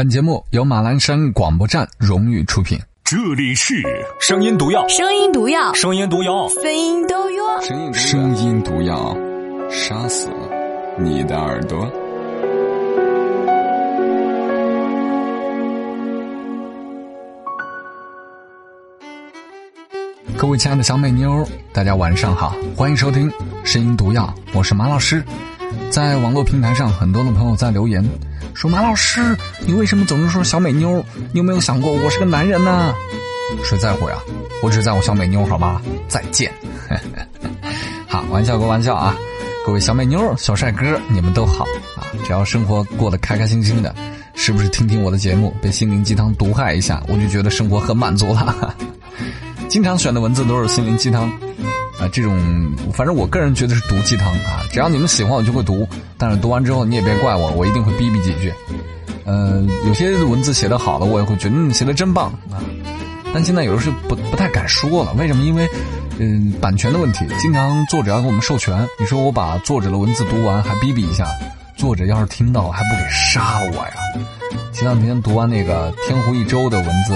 本节目由马栏山广播站荣誉出品。这里是声音毒药，声音毒药，声音毒药，声音毒药，声音毒药，杀死你的耳朵。各位亲爱的小美妞，大家晚上好，欢迎收听声音毒药，我是马老师。在网络平台上，很多的朋友在留言说：“马老师，你为什么总是说小美妞？你有没有想过我是个男人呢？”谁在乎呀？我只在乎小美妞，好吧？再见。好，玩笑归玩笑啊，各位小美妞、小帅哥，你们都好啊！只要生活过得开开心心的，是不是听听我的节目，被心灵鸡汤毒害一下，我就觉得生活很满足了。经常选的文字都是心灵鸡汤。啊，这种反正我个人觉得是毒鸡汤啊！只要你们喜欢，我就会读。但是读完之后你也别怪我，我一定会逼逼几句。呃，有些文字写得好的，我也会觉得嗯写的真棒啊。但现在有时候是不不太敢说了，为什么？因为嗯版权的问题，经常作者要给我们授权。你说我把作者的文字读完还逼逼一下，作者要是听到还不给杀我呀？前两天读完那个天湖一周的文字，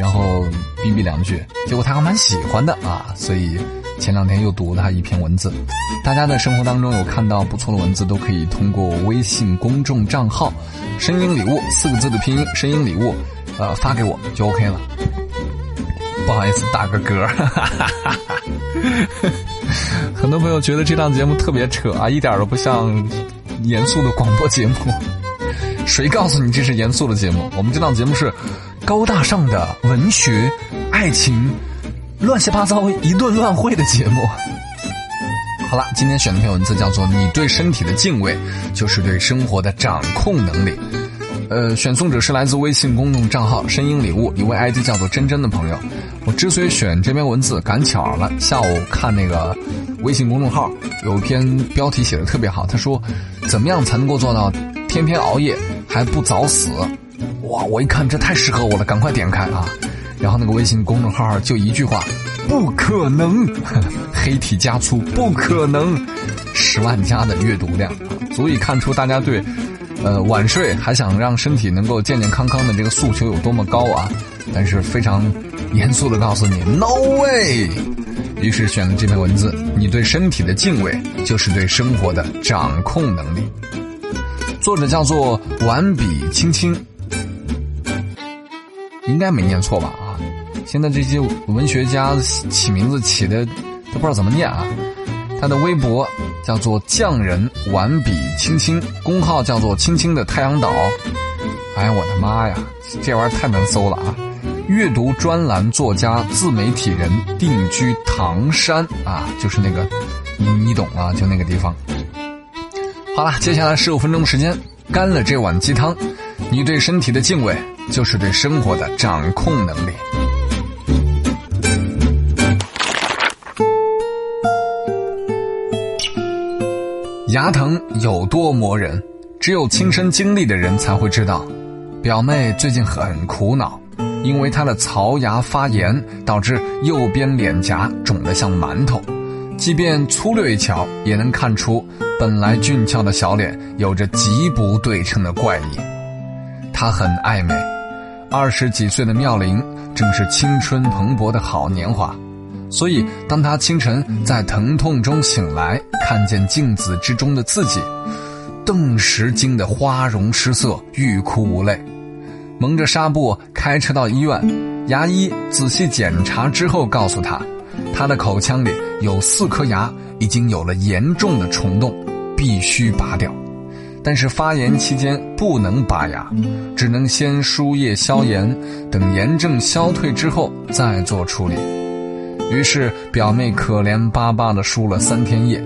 然后逼逼两句，结果他还蛮喜欢的啊，所以。前两天又读了他一篇文字，大家在生活当中有看到不错的文字，都可以通过微信公众账号“声音礼物”四个字的拼音“声音礼物”，呃，发给我就 OK 了。不好意思，打个嗝。很多朋友觉得这档节目特别扯啊，一点都不像严肃的广播节目。谁告诉你这是严肃的节目？我们这档节目是高大上的文学、爱情。乱七八糟一顿乱会的节目。好了，今天选的篇文字叫做《你对身体的敬畏，就是对生活的掌控能力》。呃，选送者是来自微信公众账号“声音礼物”一位 ID 叫做真真的朋友。我之所以选这篇文字，赶巧了，下午看那个微信公众号有一篇标题写的特别好，他说：“怎么样才能够做到天天熬夜还不早死？”哇，我一看这太适合我了，赶快点开啊！然后那个微信公众号就一句话，不可能，黑体加粗，不可能，十万加的阅读量，足以看出大家对，呃，晚睡还想让身体能够健健康康的这个诉求有多么高啊！但是非常严肃的告诉你，no way。于是选了这篇文字，你对身体的敬畏，就是对生活的掌控能力。作者叫做完笔青青，应该没念错吧？现在这些文学家起名字起的都不知道怎么念啊！他的微博叫做“匠人玩笔青青”，公号叫做“青青的太阳岛”。哎呀，我的妈呀，这玩意儿太难搜了啊！阅读专栏作家、自媒体人，定居唐山啊，就是那个你你懂啊，就那个地方。好了，接下来十五分钟的时间，干了这碗鸡汤。你对身体的敬畏，就是对生活的掌控能力。牙疼有多磨人，只有亲身经历的人才会知道。表妹最近很苦恼，因为她的槽牙发炎，导致右边脸颊肿得像馒头。即便粗略一瞧，也能看出本来俊俏的小脸有着极不对称的怪异。她很爱美，二十几岁的妙龄正是青春蓬勃的好年华。所以，当他清晨在疼痛中醒来，看见镜子之中的自己，顿时惊得花容失色，欲哭无泪。蒙着纱布开车到医院，牙医仔细检查之后告诉他，他的口腔里有四颗牙已经有了严重的虫洞，必须拔掉。但是发炎期间不能拔牙，只能先输液消炎，等炎症消退之后再做处理。于是表妹可怜巴巴地输了三天液，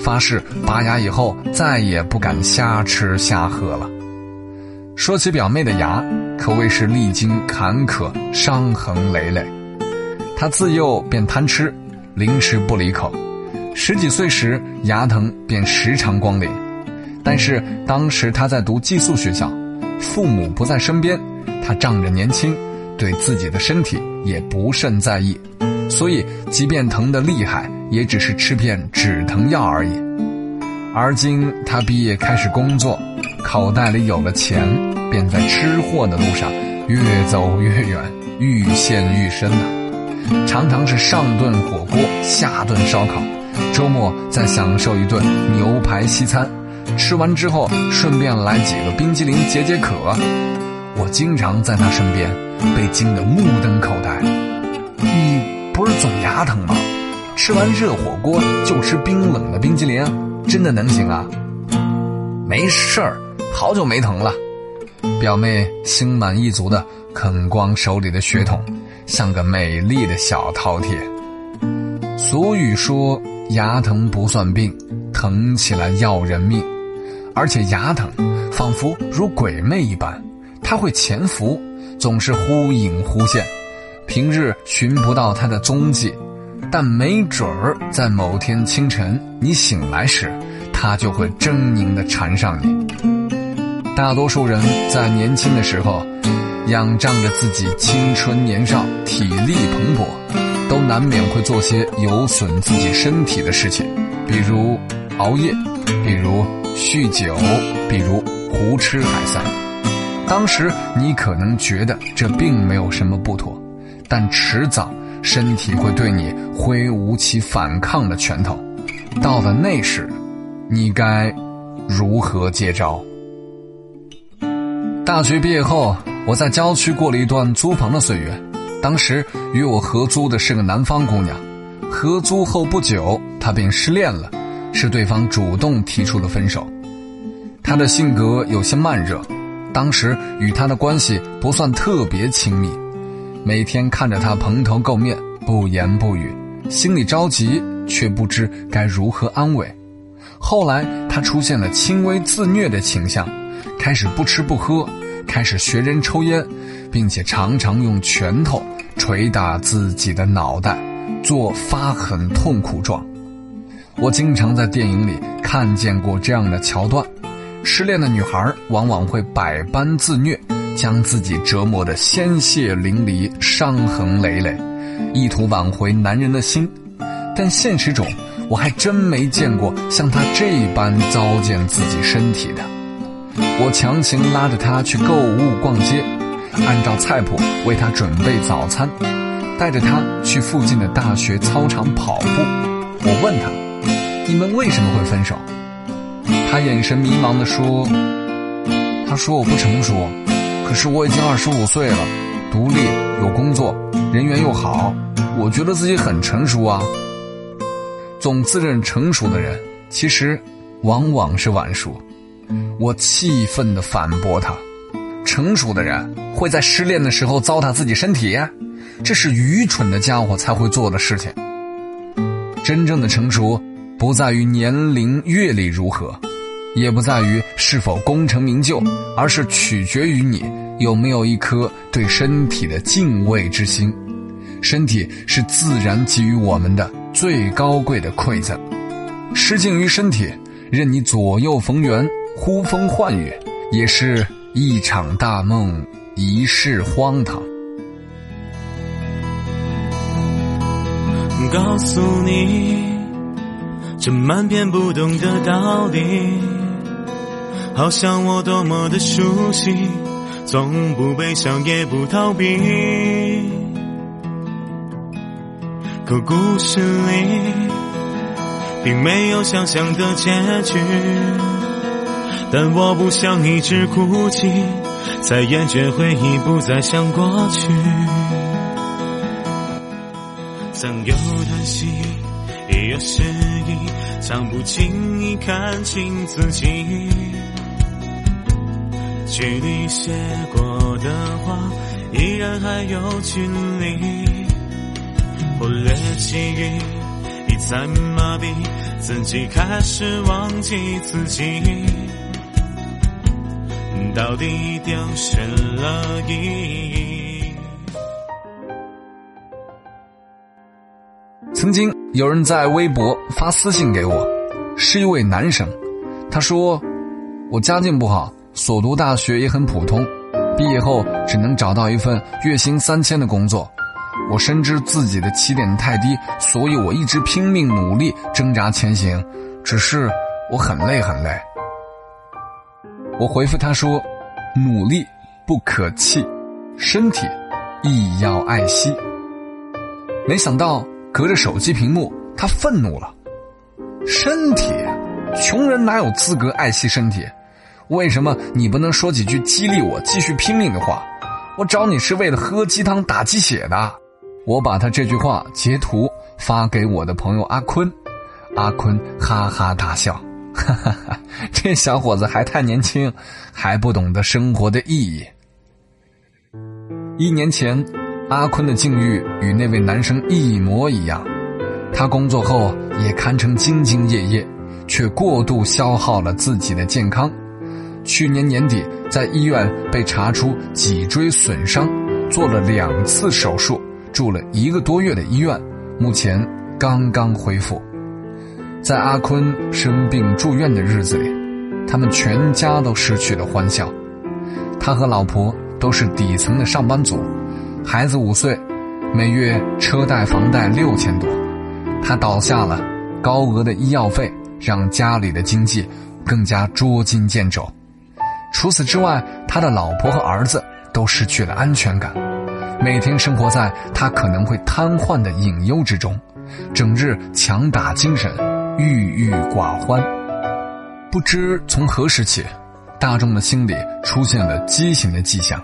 发誓拔牙以后再也不敢瞎吃瞎喝了。说起表妹的牙，可谓是历经坎坷，伤痕累累。她自幼便贪吃，零食不离口，十几岁时牙疼便时常光临。但是当时她在读寄宿学校，父母不在身边，她仗着年轻，对自己的身体也不甚在意。所以，即便疼得厉害，也只是吃片止疼药而已。而今他毕业开始工作，口袋里有了钱，便在吃货的路上越走越远，愈陷愈深呢。常常是上顿火锅，下顿烧烤，周末再享受一顿牛排西餐，吃完之后顺便来几个冰激凌解解渴。我经常在他身边被惊得目瞪口呆。你不是总牙疼吗？吃完热火锅就吃冰冷的冰激凌，真的能行啊？没事儿，好久没疼了。表妹心满意足的啃光手里的血桶，像个美丽的小饕餮。俗语说牙疼不算病，疼起来要人命。而且牙疼仿佛如鬼魅一般，它会潜伏，总是忽隐忽现，平日寻不到它的踪迹。但没准儿在某天清晨你醒来时，它就会狰狞地缠上你。大多数人在年轻的时候，仰仗着自己青春年少、体力蓬勃，都难免会做些有损自己身体的事情，比如熬夜，比如酗酒，比如胡吃海塞。当时你可能觉得这并没有什么不妥，但迟早。身体会对你挥舞起反抗的拳头，到了那时，你该如何接招？大学毕业后，我在郊区过了一段租房的岁月。当时与我合租的是个南方姑娘，合租后不久，她便失恋了，是对方主动提出了分手。她的性格有些慢热，当时与她的关系不算特别亲密。每天看着他蓬头垢面、不言不语，心里着急，却不知该如何安慰。后来他出现了轻微自虐的倾向，开始不吃不喝，开始学人抽烟，并且常常用拳头捶打自己的脑袋，做发狠痛苦状。我经常在电影里看见过这样的桥段：失恋的女孩往往会百般自虐。将自己折磨得鲜血淋漓、伤痕累累，意图挽回男人的心，但现实中我还真没见过像他这般糟践自己身体的。我强行拉着他去购物逛街，按照菜谱为他准备早餐，带着他去附近的大学操场跑步。我问他：“你们为什么会分手？”他眼神迷茫地说：“他说我不成熟。”可是我已经二十五岁了，独立有工作，人缘又好，我觉得自己很成熟啊。总自认成熟的人，其实往往是晚熟。我气愤地反驳他：成熟的人会在失恋的时候糟蹋自己身体，这是愚蠢的家伙才会做的事情。真正的成熟，不在于年龄阅历如何。也不在于是否功成名就，而是取决于你有没有一颗对身体的敬畏之心。身体是自然给予我们的最高贵的馈赠，失敬于身体，任你左右逢源、呼风唤雨，也是一场大梦，一世荒唐。告诉你，这满篇不懂的道理。好像我多么的熟悉，从不悲伤也不逃避。可故事里并没有想象的结局，但我不想一直哭泣，在厌倦回忆，不再想过去。曾有叹息，也有失意，常不经意看清自己。距离写过的话，依然还有距离。忽略记忆，一再麻痹自己，开始忘记自己，到底丢失了意义。曾经有人在微博发私信给我，是一位男生，他说：“我家境不好。”所读大学也很普通，毕业后只能找到一份月薪三千的工作。我深知自己的起点太低，所以我一直拼命努力挣扎前行。只是我很累很累。我回复他说：“努力不可弃，身体亦要爱惜。没想到隔着手机屏幕，他愤怒了。身体，穷人哪有资格爱惜身体？为什么你不能说几句激励我继续拼命的话？我找你是为了喝鸡汤打鸡血的。我把他这句话截图发给我的朋友阿坤，阿坤哈哈大笑，哈哈哈，这小伙子还太年轻，还不懂得生活的意义。一年前，阿坤的境遇与那位男生一模一样，他工作后也堪称兢兢业业，却过度消耗了自己的健康。去年年底，在医院被查出脊椎损伤，做了两次手术，住了一个多月的医院，目前刚刚恢复。在阿坤生病住院的日子里，他们全家都失去了欢笑。他和老婆都是底层的上班族，孩子五岁，每月车贷房贷六千多，他倒下了，高额的医药费让家里的经济更加捉襟见肘。除此之外，他的老婆和儿子都失去了安全感，每天生活在他可能会瘫痪的隐忧之中，整日强打精神，郁郁寡欢。不知从何时起，大众的心里出现了畸形的迹象：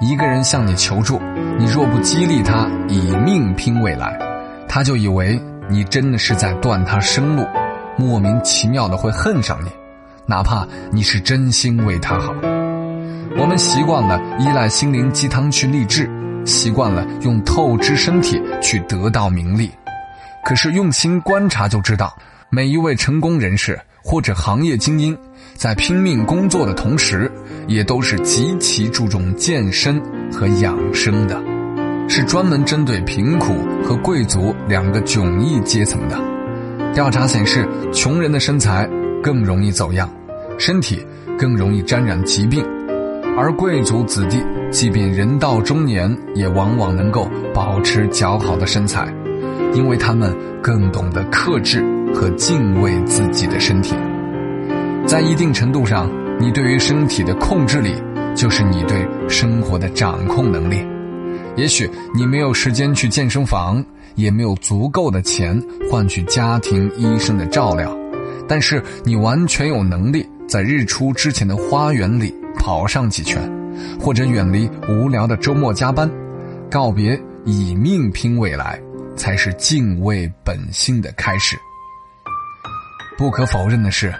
一个人向你求助，你若不激励他以命拼未来，他就以为你真的是在断他生路，莫名其妙的会恨上你。哪怕你是真心为他好，我们习惯了依赖心灵鸡汤去励志，习惯了用透支身体去得到名利。可是用心观察就知道，每一位成功人士或者行业精英，在拼命工作的同时，也都是极其注重健身和养生的，是专门针对贫苦和贵族两个迥异阶层的。调查显示，穷人的身材。更容易走样，身体更容易沾染疾病，而贵族子弟即便人到中年，也往往能够保持较好的身材，因为他们更懂得克制和敬畏自己的身体。在一定程度上，你对于身体的控制力，就是你对生活的掌控能力。也许你没有时间去健身房，也没有足够的钱换取家庭医生的照料。但是你完全有能力在日出之前的花园里跑上几圈，或者远离无聊的周末加班，告别以命拼未来，才是敬畏本心的开始。不可否认的是，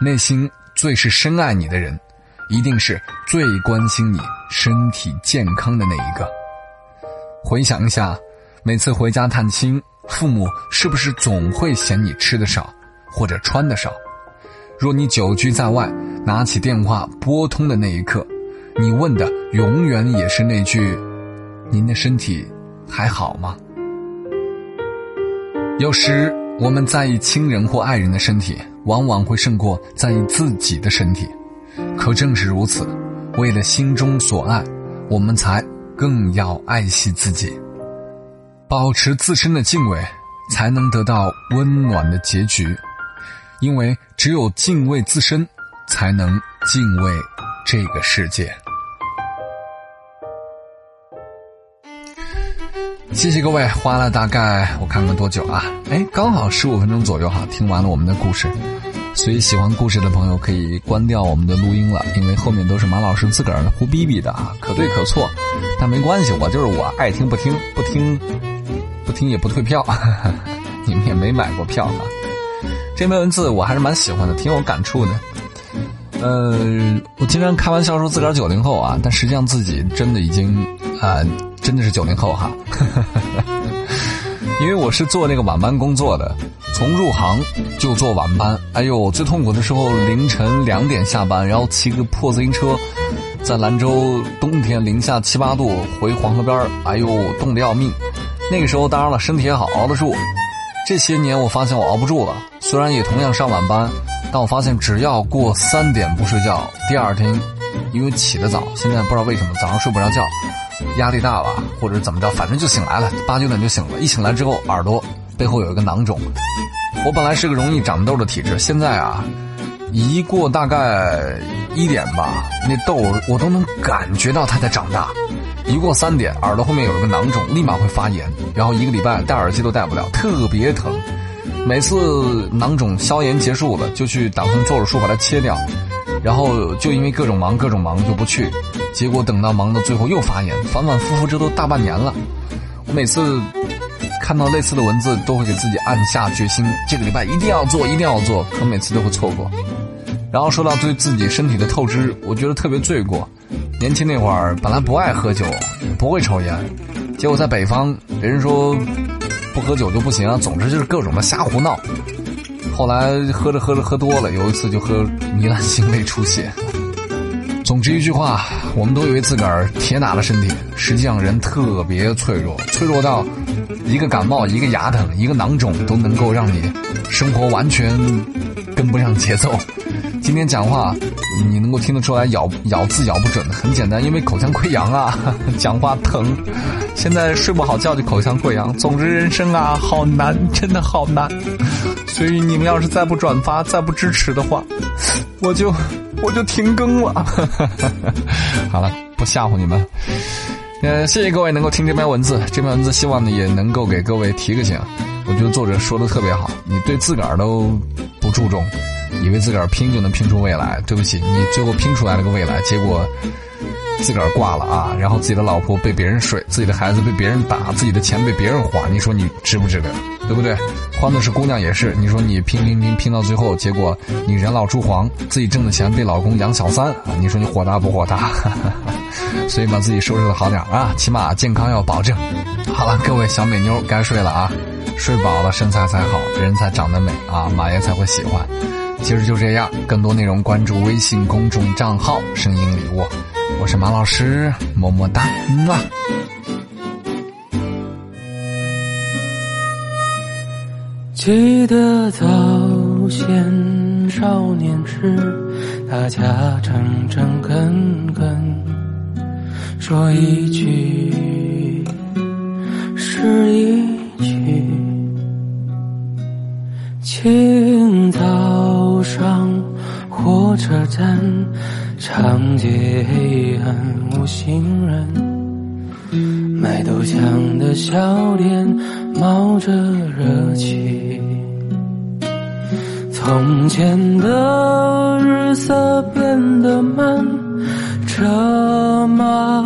内心最是深爱你的人，一定是最关心你身体健康的那一个。回想一下，每次回家探亲，父母是不是总会嫌你吃的少？或者穿的少，若你久居在外，拿起电话拨通的那一刻，你问的永远也是那句：“您的身体还好吗？”有时我们在意亲人或爱人的身体，往往会胜过在意自己的身体。可正是如此，为了心中所爱，我们才更要爱惜自己，保持自身的敬畏，才能得到温暖的结局。因为只有敬畏自身，才能敬畏这个世界。谢谢各位，花了大概我看看多久啊？哎，刚好十五分钟左右哈，听完了我们的故事。所以喜欢故事的朋友可以关掉我们的录音了，因为后面都是马老师自个儿胡逼逼的啊，可对可错。但没关系，我就是我，爱听不听，不听不听也不退票，你们也没买过票啊。这篇文字我还是蛮喜欢的，挺有感触的。呃，我经常开玩笑说自个儿九零后啊，但实际上自己真的已经啊，真的是九零后哈。因为我是做那个晚班工作的，从入行就做晚班。哎呦，最痛苦的时候凌晨两点下班，然后骑个破自行车，在兰州冬天零下七八度回黄河边哎呦，冻得要命。那个时候当然了，身体也好，熬得住。这些年我发现我熬不住了，虽然也同样上晚班，但我发现只要过三点不睡觉，第二天因为起得早，现在不知道为什么早上睡不着觉，压力大吧，或者怎么着，反正就醒来了，八九点就醒了。一醒来之后，耳朵背后有一个囊肿。我本来是个容易长痘的体质，现在啊，一过大概一点吧，那痘我都能感觉到它在长大。一过三点，耳朵后面有一个囊肿，立马会发炎，然后一个礼拜戴耳机都戴不了，特别疼。每次囊肿消炎结束了，就去打算做手术把它切掉，然后就因为各种忙各种忙就不去，结果等到忙到最后又发炎，反反复复这都大半年了。我每次看到类似的文字，都会给自己暗下决心，这个礼拜一定要做，一定要做，可每次都会错过。然后说到对自己身体的透支，我觉得特别罪过。年轻那会儿本来不爱喝酒，不会抽烟，结果在北方，别人说不喝酒就不行，总之就是各种的瞎胡闹。后来喝着喝着喝多了，有一次就喝糜烂性胃出血。总之一句话，我们都以为自个儿铁打的身体，实际上人特别脆弱，脆弱到一个感冒、一个牙疼、一个囊肿都能够让你生活完全跟不上节奏。今天讲话，你能够听得出来咬咬字咬不准，很简单，因为口腔溃疡啊，讲话疼。现在睡不好觉就口腔溃疡。总之人生啊，好难，真的好难。所以你们要是再不转发、再不支持的话，我就我就停更了。好了，不吓唬你们。呃，谢谢各位能够听这篇文字，这篇文字希望呢也能够给各位提个醒。我觉得作者说的特别好，你对自个儿都不注重。以为自个儿拼就能拼出未来，对不起，你最后拼出来了个未来，结果自个儿挂了啊！然后自己的老婆被别人睡，自己的孩子被别人打，自己的钱被别人花，你说你值不值得？对不对？换的是姑娘也是，你说你拼拼拼拼到最后，结果你人老珠黄，自己挣的钱被老公养小三啊！你说你火大不火大？所以把自己收拾的好点啊，起码健康要保证。好了，各位小美妞该睡了啊，睡饱了身材才好，人才长得美啊，马爷才会喜欢。今儿就这样，更多内容关注微信公众账号“声音礼物”，我是马老师，么么哒，么。记得早先少年时，大家诚诚恳恳，说一句火车站，长街黑暗无行人。卖豆浆的小店冒着热气，从前的日色变得慢，车马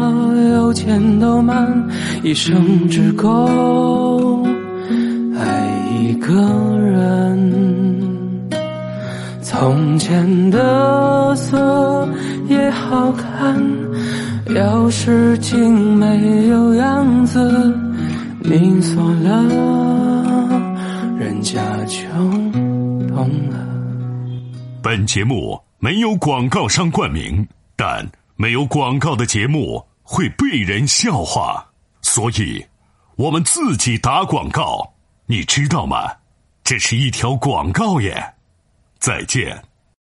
邮件都慢，一生只够爱一个。从前的色也好看。要是竟没有样子，你锁了，人家就懂了。本节目没有广告商冠名，但没有广告的节目会被人笑话，所以我们自己打广告，你知道吗？这是一条广告耶。再见。